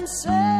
and say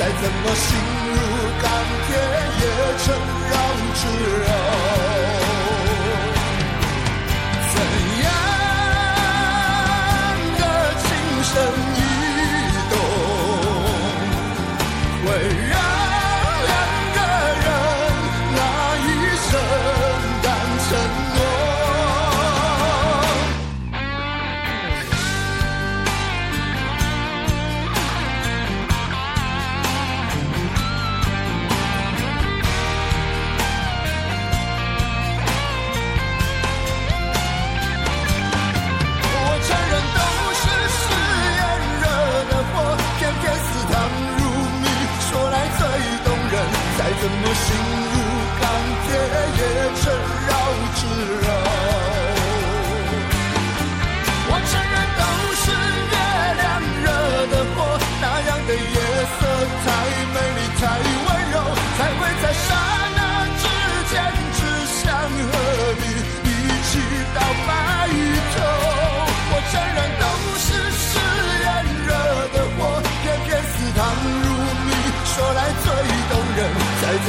再怎么心如钢铁也成绕指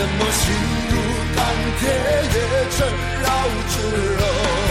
怎么心如钢铁也成绕指柔。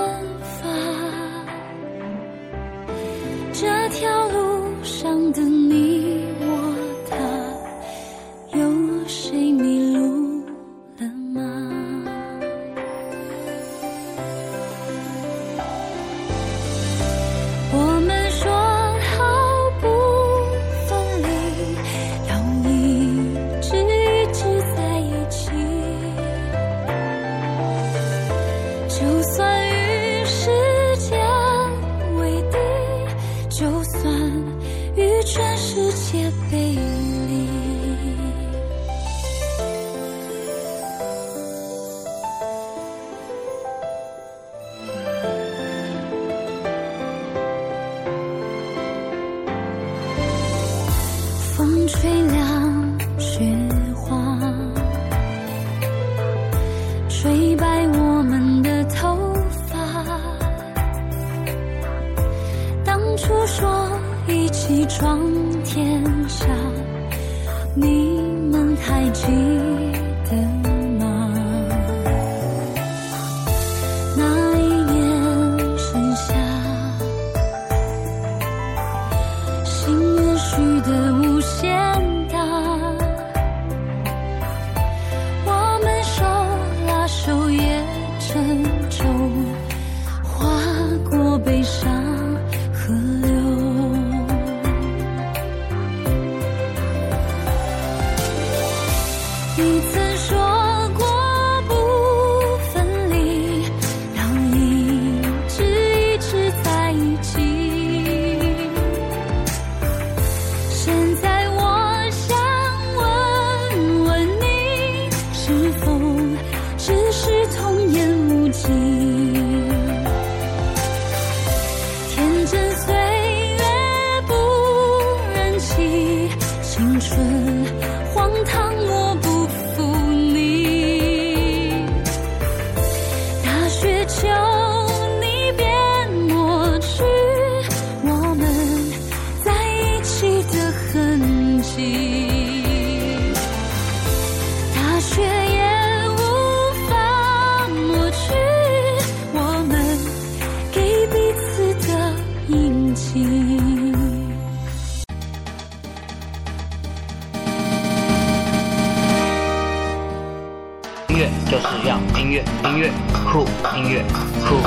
音乐。酷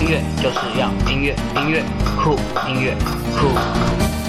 音乐就是要音乐音乐。酷音乐。酷